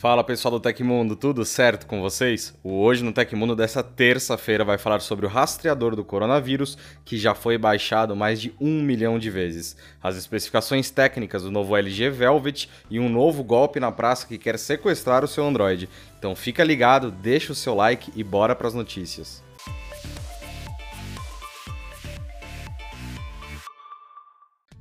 Fala pessoal do Tecmundo, tudo certo com vocês? O Hoje no Tecmundo dessa terça-feira vai falar sobre o rastreador do coronavírus que já foi baixado mais de um milhão de vezes, as especificações técnicas do novo LG Velvet e um novo golpe na praça que quer sequestrar o seu Android. Então fica ligado, deixa o seu like e bora para as notícias.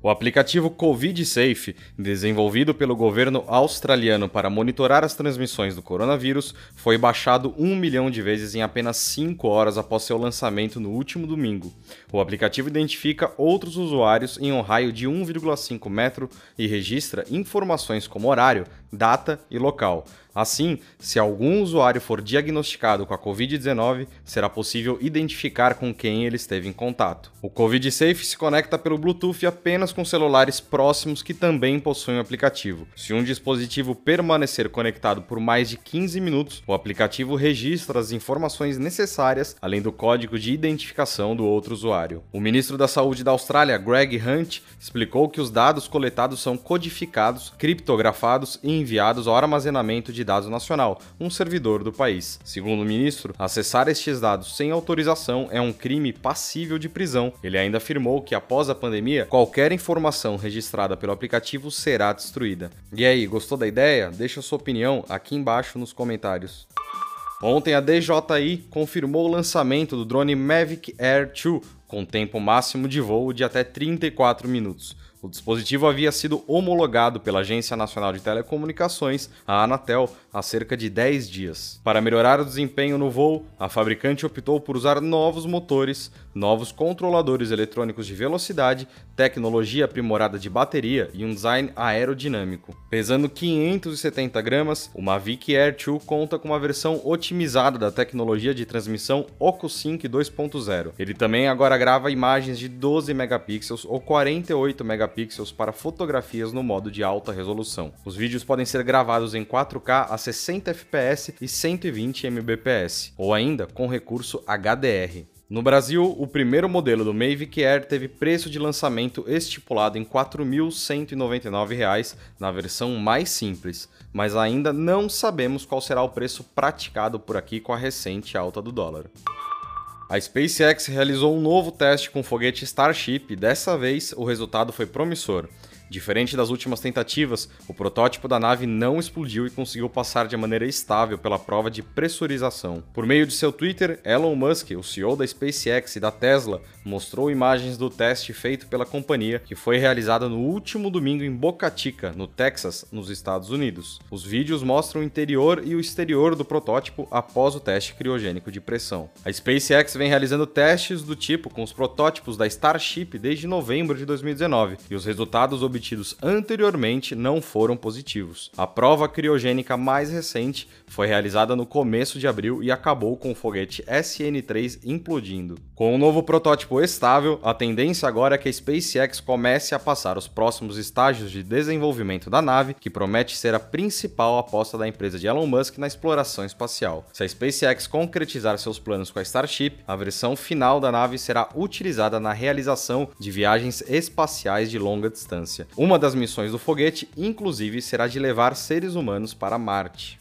O aplicativo Covid Safe, desenvolvido pelo governo australiano para monitorar as transmissões do coronavírus, foi baixado um milhão de vezes em apenas 5 horas após seu lançamento no último domingo. O aplicativo identifica outros usuários em um raio de 1,5 metro e registra informações como horário, data e local. Assim, se algum usuário for diagnosticado com a Covid-19, será possível identificar com quem ele esteve em contato. O Covid Safe se conecta pelo Bluetooth apenas com celulares próximos que também possuem o aplicativo. Se um dispositivo permanecer conectado por mais de 15 minutos, o aplicativo registra as informações necessárias, além do código de identificação do outro usuário. O ministro da Saúde da Austrália, Greg Hunt, explicou que os dados coletados são codificados, criptografados e enviados ao armazenamento de Dados Nacional, um servidor do país. Segundo o ministro, acessar estes dados sem autorização é um crime passível de prisão. Ele ainda afirmou que após a pandemia, qualquer informação registrada pelo aplicativo será destruída. E aí, gostou da ideia? Deixa sua opinião aqui embaixo nos comentários. Ontem a DJI confirmou o lançamento do drone Mavic Air 2 com tempo máximo de voo de até 34 minutos. O dispositivo havia sido homologado pela Agência Nacional de Telecomunicações, a Anatel, há cerca de 10 dias. Para melhorar o desempenho no voo, a fabricante optou por usar novos motores, novos controladores eletrônicos de velocidade, tecnologia aprimorada de bateria e um design aerodinâmico. Pesando 570 gramas, o Mavic Air 2 conta com uma versão otimizada da tecnologia de transmissão OcuSync 2.0. Ele também agora grava imagens de 12 megapixels ou 48 megapixels para fotografias no modo de alta resolução. Os vídeos podem ser gravados em 4K a 60 fps e 120 mbps, ou ainda com recurso HDR. No Brasil, o primeiro modelo do Mavic Air teve preço de lançamento estipulado em R$ 4.199 na versão mais simples, mas ainda não sabemos qual será o preço praticado por aqui com a recente alta do dólar. A SpaceX realizou um novo teste com o foguete Starship dessa vez o resultado foi promissor. Diferente das últimas tentativas, o protótipo da nave não explodiu e conseguiu passar de maneira estável pela prova de pressurização. Por meio de seu Twitter, Elon Musk, o CEO da SpaceX e da Tesla, mostrou imagens do teste feito pela companhia, que foi realizado no último domingo em Boca Chica, no Texas, nos Estados Unidos. Os vídeos mostram o interior e o exterior do protótipo após o teste criogênico de pressão. A SpaceX vem realizando testes do tipo com os protótipos da Starship desde novembro de 2019, e os resultados obtidos obtidos anteriormente não foram positivos. A prova criogênica mais recente foi realizada no começo de abril e acabou com o foguete SN3 implodindo. Com o um novo protótipo estável, a tendência agora é que a SpaceX comece a passar os próximos estágios de desenvolvimento da nave, que promete ser a principal aposta da empresa de Elon Musk na exploração espacial. Se a SpaceX concretizar seus planos com a Starship, a versão final da nave será utilizada na realização de viagens espaciais de longa distância. Uma das missões do foguete, inclusive, será de levar seres humanos para Marte.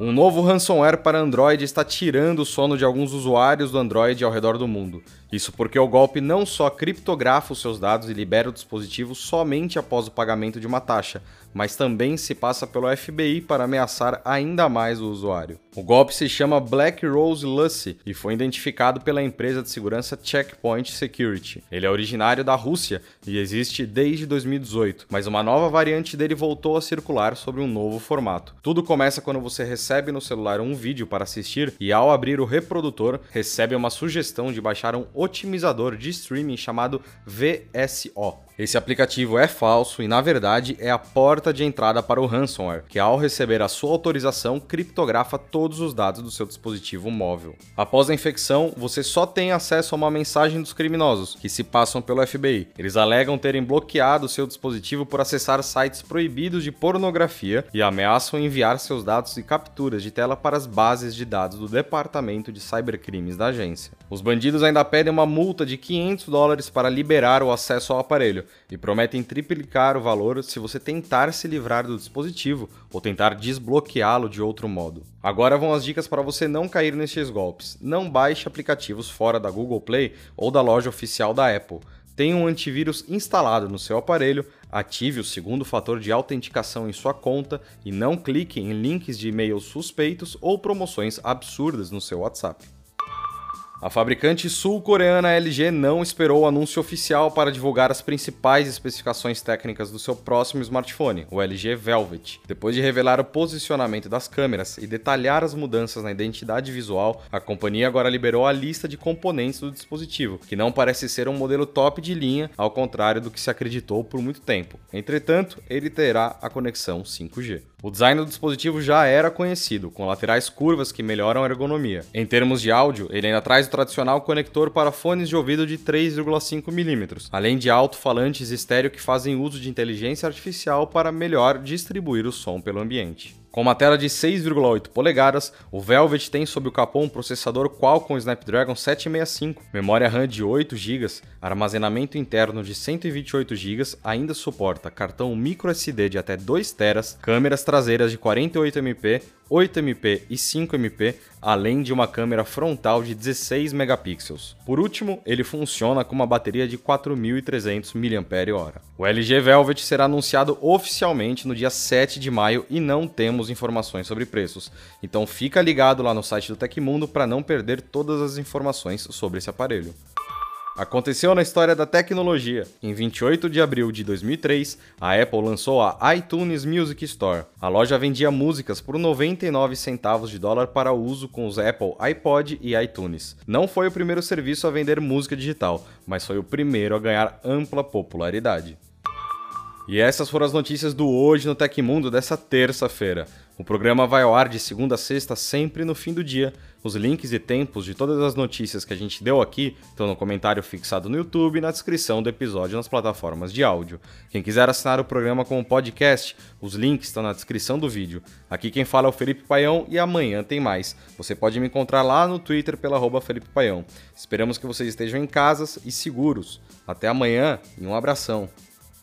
Um novo ransomware para Android está tirando o sono de alguns usuários do Android ao redor do mundo. Isso porque o golpe não só criptografa os seus dados e libera o dispositivo somente após o pagamento de uma taxa, mas também se passa pelo FBI para ameaçar ainda mais o usuário. O golpe se chama Black Rose Lucy e foi identificado pela empresa de segurança Checkpoint Security. Ele é originário da Rússia e existe desde 2018, mas uma nova variante dele voltou a circular sobre um novo formato. Tudo começa quando você recebe no celular um vídeo para assistir e ao abrir o reprodutor recebe uma sugestão de baixar um otimizador de streaming chamado VSO. Esse aplicativo é falso e, na verdade, é a porta de entrada para o ransomware, que ao receber a sua autorização, criptografa todos os dados do seu dispositivo móvel. Após a infecção, você só tem acesso a uma mensagem dos criminosos, que se passam pelo FBI. Eles alegam terem bloqueado seu dispositivo por acessar sites proibidos de pornografia e ameaçam enviar seus dados e capturas de tela para as bases de dados do Departamento de Cybercrimes da agência. Os bandidos ainda pedem uma multa de 500 dólares para liberar o acesso ao aparelho, e prometem triplicar o valor se você tentar se livrar do dispositivo ou tentar desbloqueá-lo de outro modo. Agora vão as dicas para você não cair nestes golpes. Não baixe aplicativos fora da Google Play ou da loja oficial da Apple. Tenha um antivírus instalado no seu aparelho, ative o segundo fator de autenticação em sua conta e não clique em links de e-mails suspeitos ou promoções absurdas no seu WhatsApp. A fabricante sul-coreana LG não esperou o anúncio oficial para divulgar as principais especificações técnicas do seu próximo smartphone, o LG Velvet. Depois de revelar o posicionamento das câmeras e detalhar as mudanças na identidade visual, a companhia agora liberou a lista de componentes do dispositivo, que não parece ser um modelo top de linha, ao contrário do que se acreditou por muito tempo. Entretanto, ele terá a conexão 5G. O design do dispositivo já era conhecido, com laterais curvas que melhoram a ergonomia. Em termos de áudio, ele ainda traz tradicional conector para fones de ouvido de 3,5 mm, além de alto-falantes estéreo que fazem uso de inteligência artificial para melhor distribuir o som pelo ambiente. Com uma tela de 6,8 polegadas, o Velvet tem sob o capô um processador Qualcomm Snapdragon 765, memória RAM de 8 GB, armazenamento interno de 128 GB, ainda suporta cartão microSD de até 2 TB, câmeras traseiras de 48MP, 8MP e 5MP, além de uma câmera frontal de 16 megapixels. Por último, ele funciona com uma bateria de 4.300 mAh. O LG Velvet será anunciado oficialmente no dia 7 de maio e não temos informações sobre preços. Então fica ligado lá no site do Tecmundo para não perder todas as informações sobre esse aparelho. Aconteceu na história da tecnologia. Em 28 de abril de 2003, a Apple lançou a iTunes Music Store. A loja vendia músicas por 99 centavos de dólar para uso com os Apple iPod e iTunes. Não foi o primeiro serviço a vender música digital, mas foi o primeiro a ganhar ampla popularidade. E essas foram as notícias do Hoje no Tecmundo dessa terça-feira. O programa vai ao ar de segunda a sexta, sempre no fim do dia. Os links e tempos de todas as notícias que a gente deu aqui estão no comentário fixado no YouTube e na descrição do episódio nas plataformas de áudio. Quem quiser assinar o programa como podcast, os links estão na descrição do vídeo. Aqui quem fala é o Felipe Paião e amanhã tem mais. Você pode me encontrar lá no Twitter pela arroba Felipe Paião. Esperamos que vocês estejam em casas e seguros. Até amanhã e um abração.